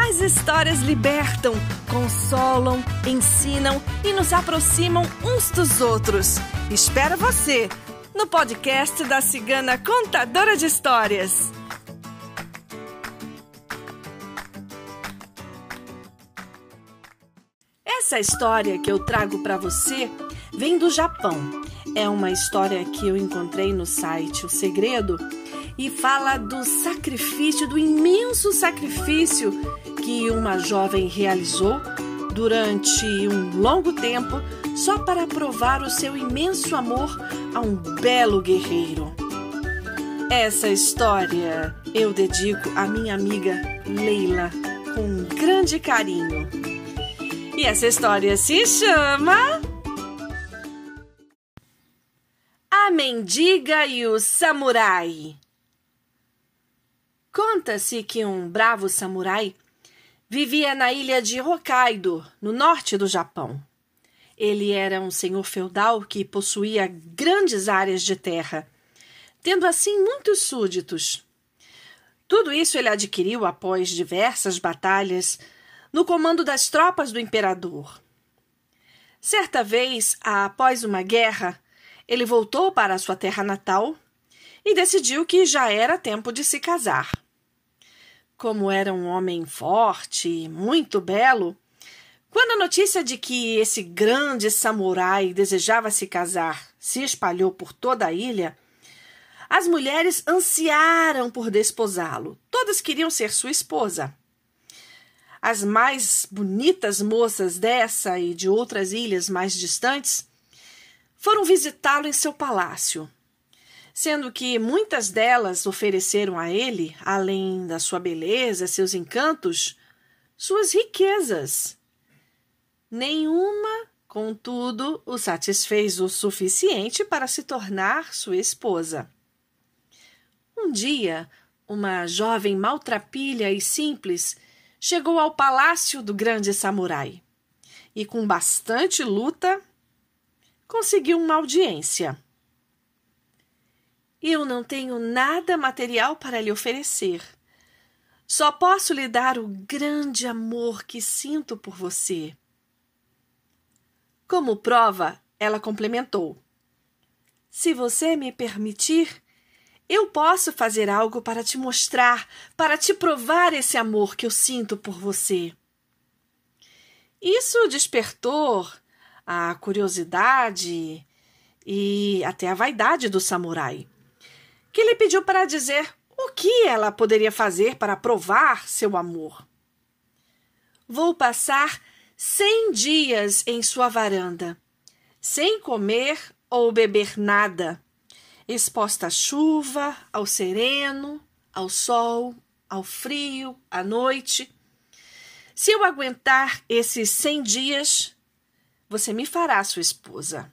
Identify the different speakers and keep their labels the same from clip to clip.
Speaker 1: As histórias libertam, consolam, ensinam e nos aproximam uns dos outros. Espero você no podcast da Cigana Contadora de Histórias. Essa história que eu trago para você vem do Japão. É uma história que eu encontrei no site O Segredo e fala do sacrifício, do imenso sacrifício que uma jovem realizou durante um longo tempo só para provar o seu imenso amor a um belo guerreiro. Essa história eu dedico à minha amiga Leila com grande carinho. E essa história se chama A Mendiga e o Samurai. Conta-se que um bravo samurai vivia na ilha de Hokkaido, no norte do Japão. Ele era um senhor feudal que possuía grandes áreas de terra, tendo assim muitos súditos. Tudo isso ele adquiriu após diversas batalhas no comando das tropas do imperador. Certa vez, após uma guerra, ele voltou para sua terra natal e decidiu que já era tempo de se casar. Como era um homem forte e muito belo, quando a notícia de que esse grande samurai desejava se casar se espalhou por toda a ilha, as mulheres ansiaram por desposá-lo. Todas queriam ser sua esposa. As mais bonitas moças dessa e de outras ilhas mais distantes foram visitá-lo em seu palácio sendo que muitas delas ofereceram a ele, além da sua beleza, seus encantos, suas riquezas. Nenhuma, contudo, o satisfez o suficiente para se tornar sua esposa. Um dia, uma jovem maltrapilha e simples chegou ao palácio do grande samurai e, com bastante luta, conseguiu uma audiência. Eu não tenho nada material para lhe oferecer. Só posso lhe dar o grande amor que sinto por você. Como prova, ela complementou: Se você me permitir, eu posso fazer algo para te mostrar, para te provar esse amor que eu sinto por você. Isso despertou a curiosidade e até a vaidade do samurai que lhe pediu para dizer o que ela poderia fazer para provar seu amor. Vou passar cem dias em sua varanda, sem comer ou beber nada, exposta à chuva, ao sereno, ao sol, ao frio, à noite. Se eu aguentar esses cem dias, você me fará sua esposa.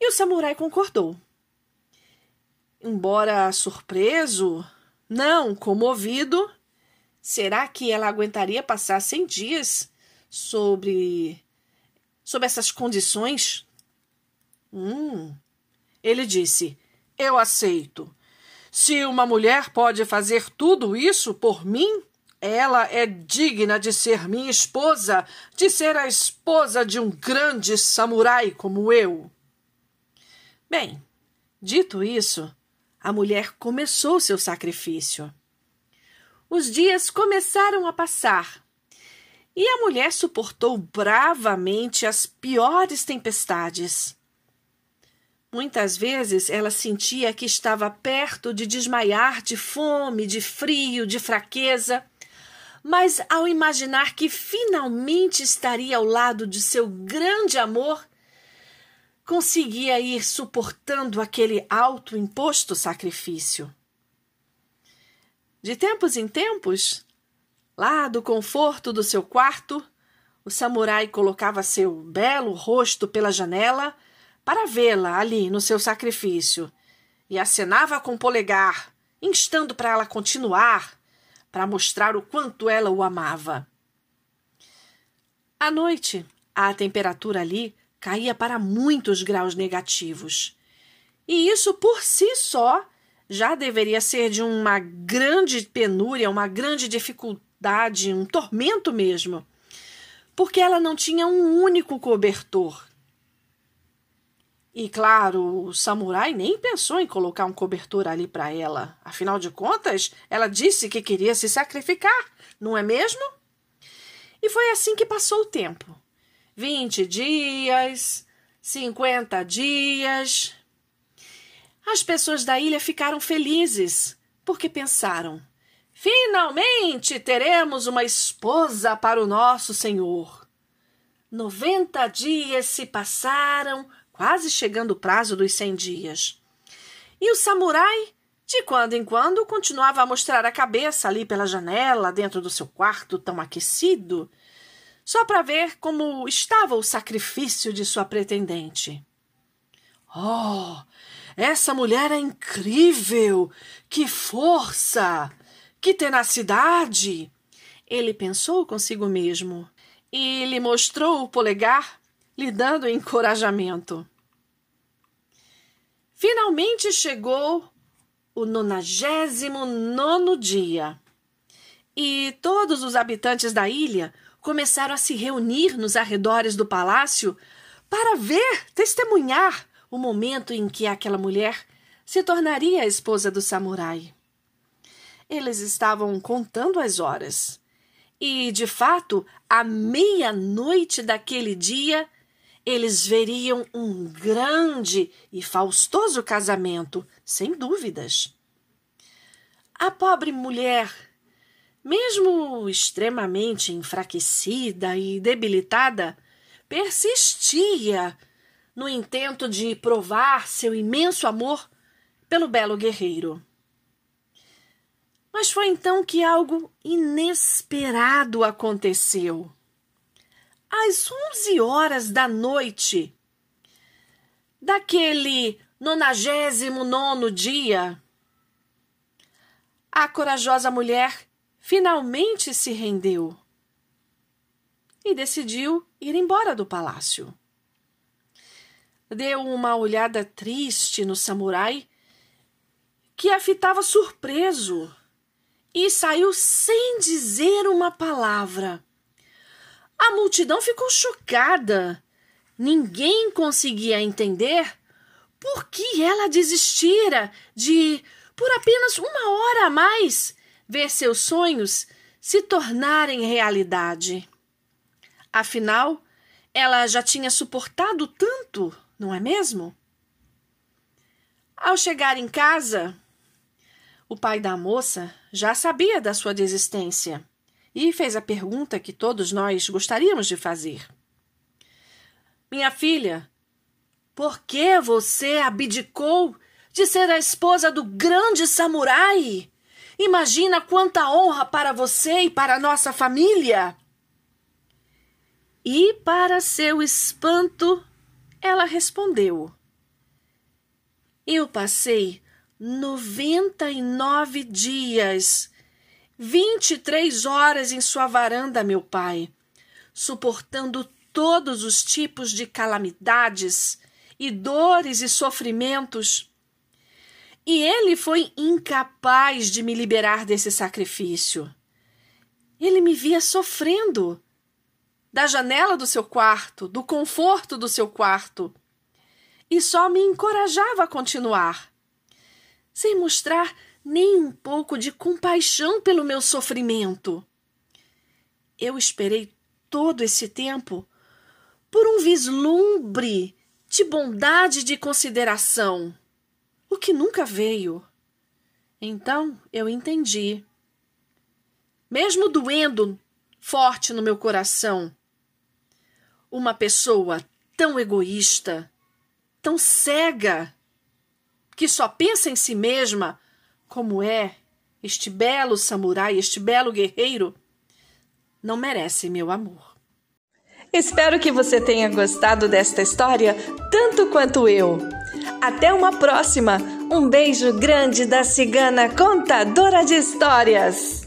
Speaker 1: E o samurai concordou. Embora surpreso, não comovido, será que ela aguentaria passar cem dias sobre sob essas condições? Hum. Ele disse: Eu aceito. Se uma mulher pode fazer tudo isso por mim, ela é digna de ser minha esposa, de ser a esposa de um grande samurai como eu. Bem, dito isso, a mulher começou seu sacrifício. Os dias começaram a passar e a mulher suportou bravamente as piores tempestades. Muitas vezes ela sentia que estava perto de desmaiar de fome, de frio, de fraqueza, mas ao imaginar que finalmente estaria ao lado de seu grande amor, conseguia ir suportando aquele alto imposto sacrifício. De tempos em tempos, lá do conforto do seu quarto, o samurai colocava seu belo rosto pela janela para vê-la ali no seu sacrifício e acenava com o polegar, instando para ela continuar, para mostrar o quanto ela o amava. À noite, a temperatura ali caía para muitos graus negativos. E isso por si só já deveria ser de uma grande penúria, uma grande dificuldade, um tormento mesmo, porque ela não tinha um único cobertor. E claro, o samurai nem pensou em colocar um cobertor ali para ela. Afinal de contas, ela disse que queria se sacrificar, não é mesmo? E foi assim que passou o tempo. Vinte dias, cinquenta dias. As pessoas da ilha ficaram felizes, porque pensaram: finalmente teremos uma esposa para o nosso Senhor. Noventa dias se passaram, quase chegando o prazo dos cem dias. E o samurai, de quando em quando, continuava a mostrar a cabeça ali pela janela, dentro do seu quarto tão aquecido, só para ver como estava o sacrifício de sua pretendente. Oh, essa mulher é incrível! Que força! Que tenacidade! Ele pensou consigo mesmo e lhe mostrou o polegar, lhe dando encorajamento. Finalmente chegou o nonagésimo nono dia e todos os habitantes da ilha começaram a se reunir nos arredores do palácio para ver, testemunhar o momento em que aquela mulher se tornaria a esposa do samurai. Eles estavam contando as horas. E, de fato, à meia-noite daquele dia, eles veriam um grande e faustoso casamento, sem dúvidas. A pobre mulher, mesmo extremamente enfraquecida e debilitada, persistia no intento de provar seu imenso amor pelo belo guerreiro. Mas foi então que algo inesperado aconteceu. Às onze horas da noite daquele nonagésimo nono dia, a corajosa mulher finalmente se rendeu e decidiu ir embora do palácio deu uma olhada triste no samurai, que a fitava surpreso, e saiu sem dizer uma palavra. A multidão ficou chocada. Ninguém conseguia entender por que ela desistira de, por apenas uma hora a mais, ver seus sonhos se tornarem realidade. Afinal, ela já tinha suportado tanto não é mesmo? Ao chegar em casa, o pai da moça já sabia da sua desistência e fez a pergunta que todos nós gostaríamos de fazer. Minha filha, por que você abdicou de ser a esposa do grande samurai? Imagina quanta honra para você e para nossa família! E, para seu espanto, ela respondeu: Eu passei noventa e nove dias, vinte e três horas em sua varanda, meu pai, suportando todos os tipos de calamidades e dores e sofrimentos. E ele foi incapaz de me liberar desse sacrifício. Ele me via sofrendo da janela do seu quarto, do conforto do seu quarto, e só me encorajava a continuar, sem mostrar nem um pouco de compaixão pelo meu sofrimento. Eu esperei todo esse tempo por um vislumbre de bondade e de consideração, o que nunca veio. Então eu entendi. Mesmo doendo forte no meu coração, uma pessoa tão egoísta, tão cega, que só pensa em si mesma, como é este belo samurai, este belo guerreiro, não merece meu amor. Espero que você tenha gostado desta história tanto quanto eu. Até uma próxima! Um beijo grande da cigana contadora de histórias!